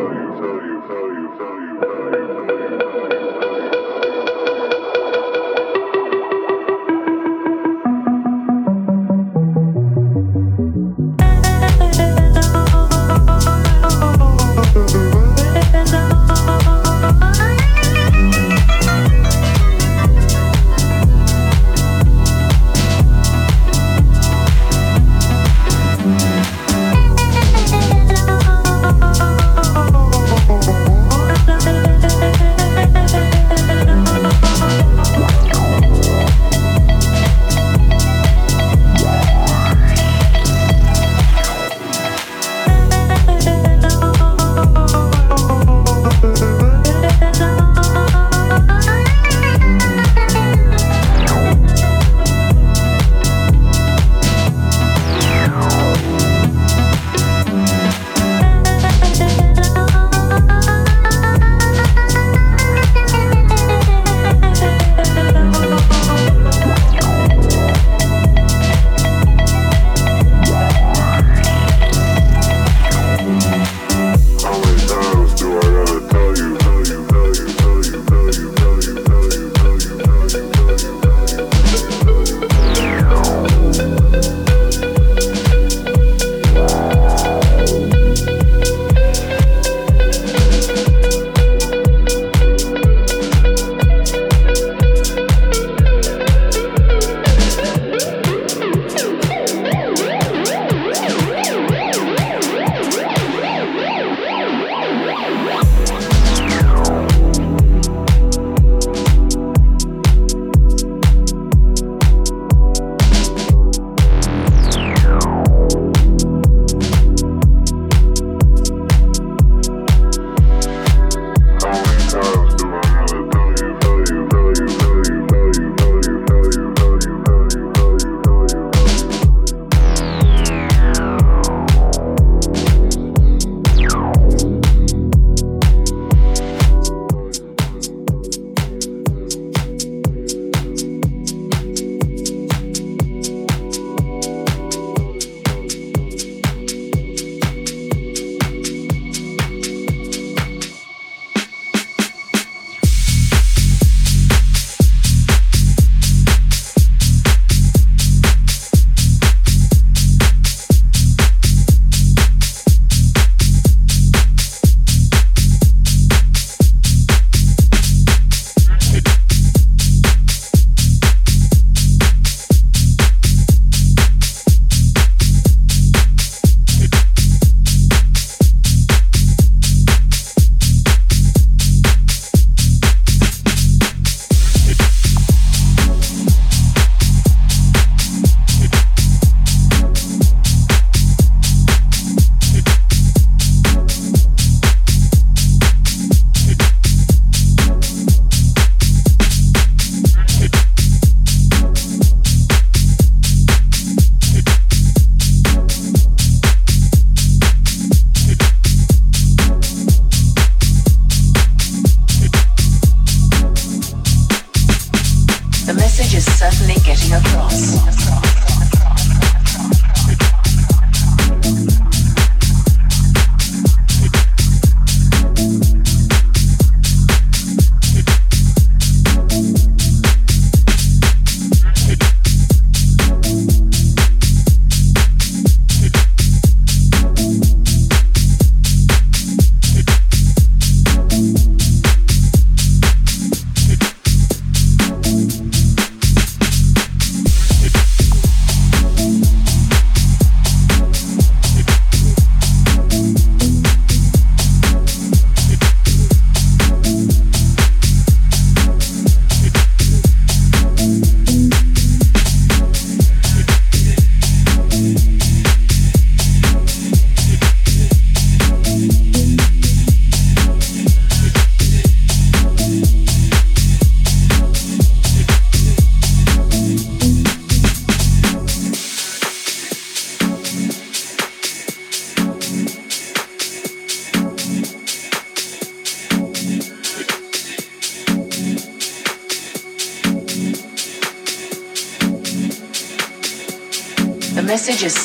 value, value, value, value, value, value.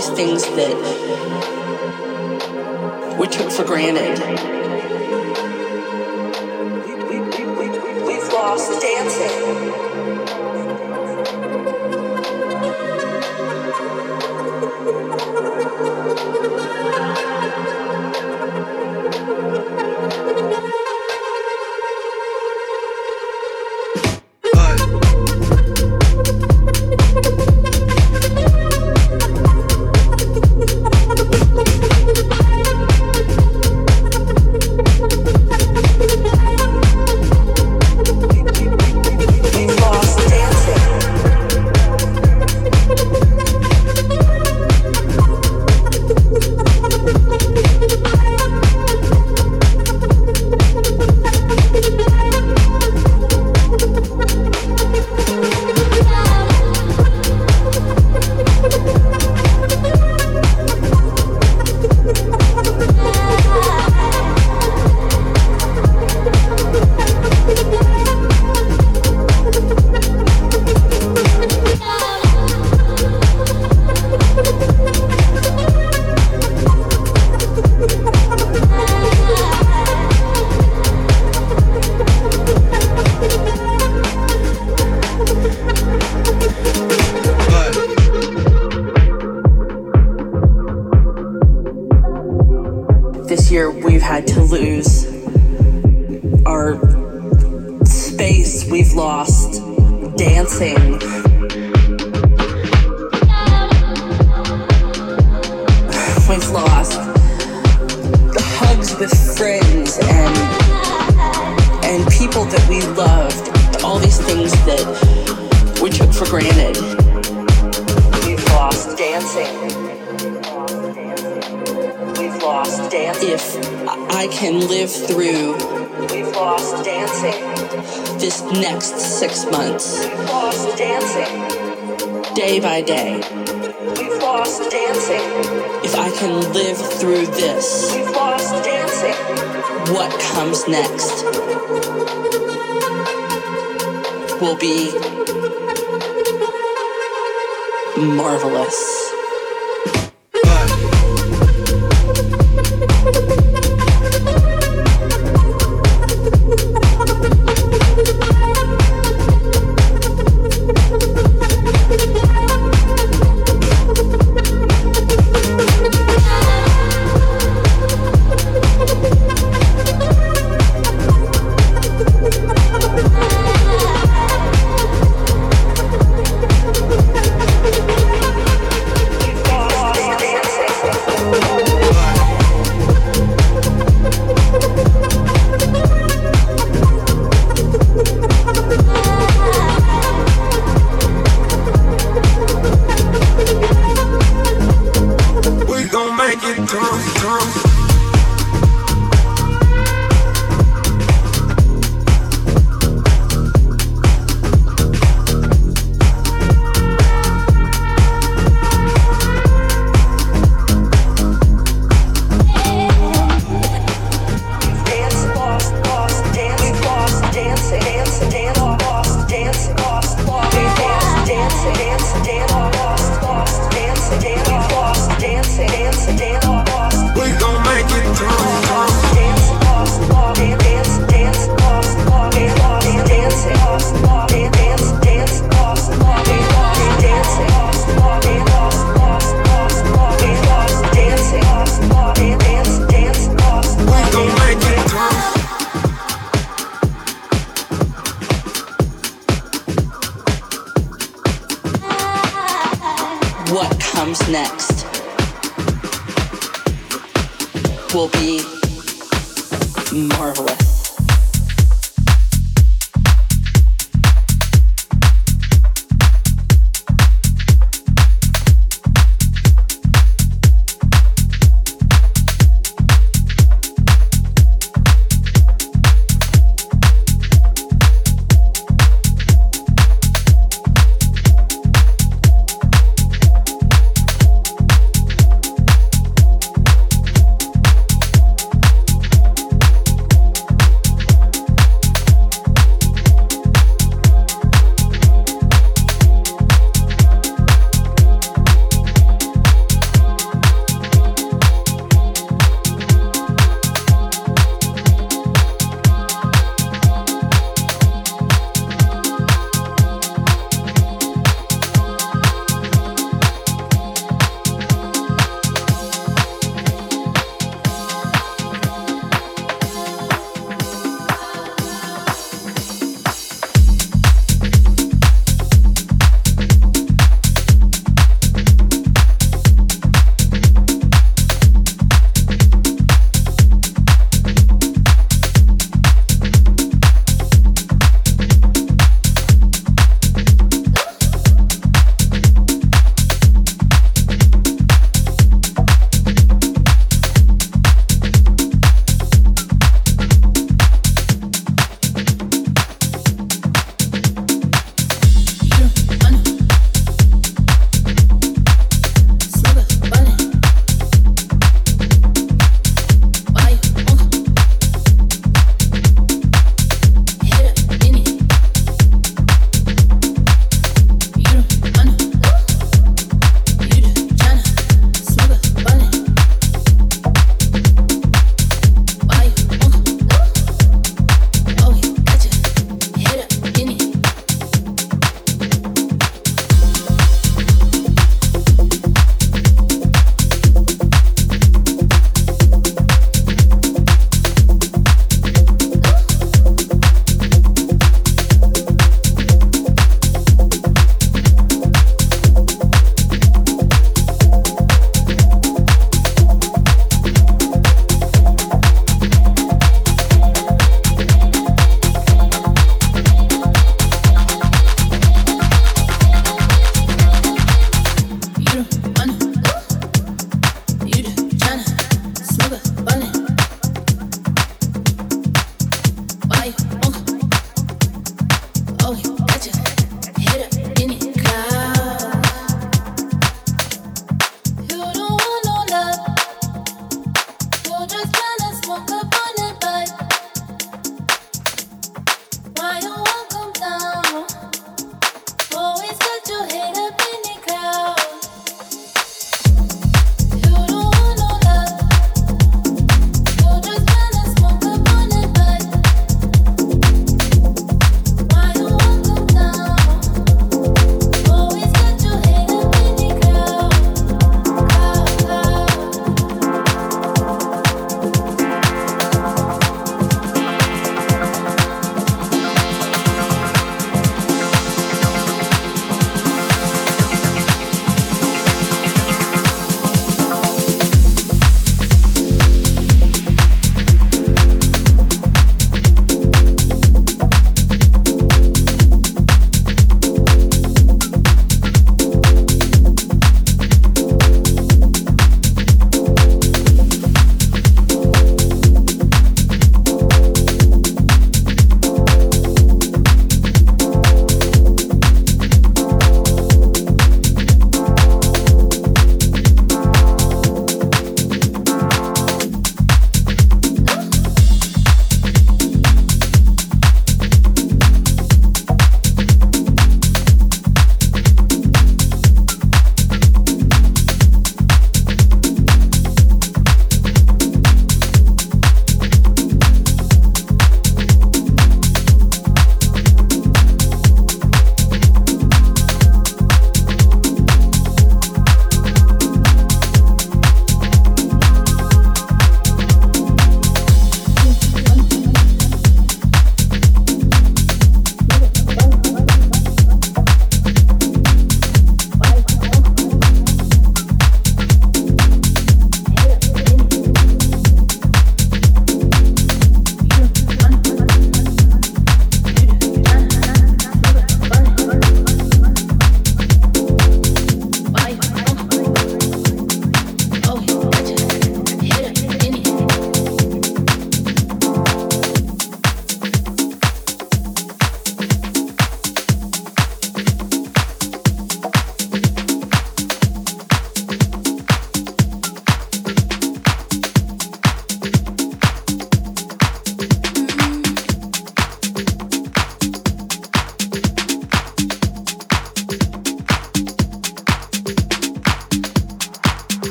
these things that we took for granted. We've lost dancing.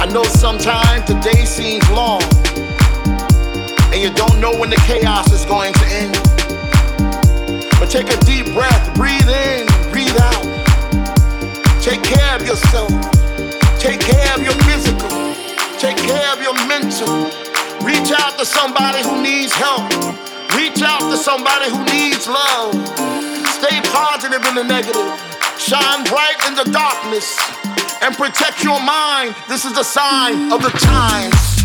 I know sometimes the day seems long, and you don't know when the chaos is going to end. But take a deep breath, breathe in, breathe out. Take care of yourself. Take care of your physical, take care of your mental. Reach out to somebody who needs help. Reach out to somebody who needs love. Stay positive in the negative. Shine bright in the darkness. And protect your mind. This is the sign of the times.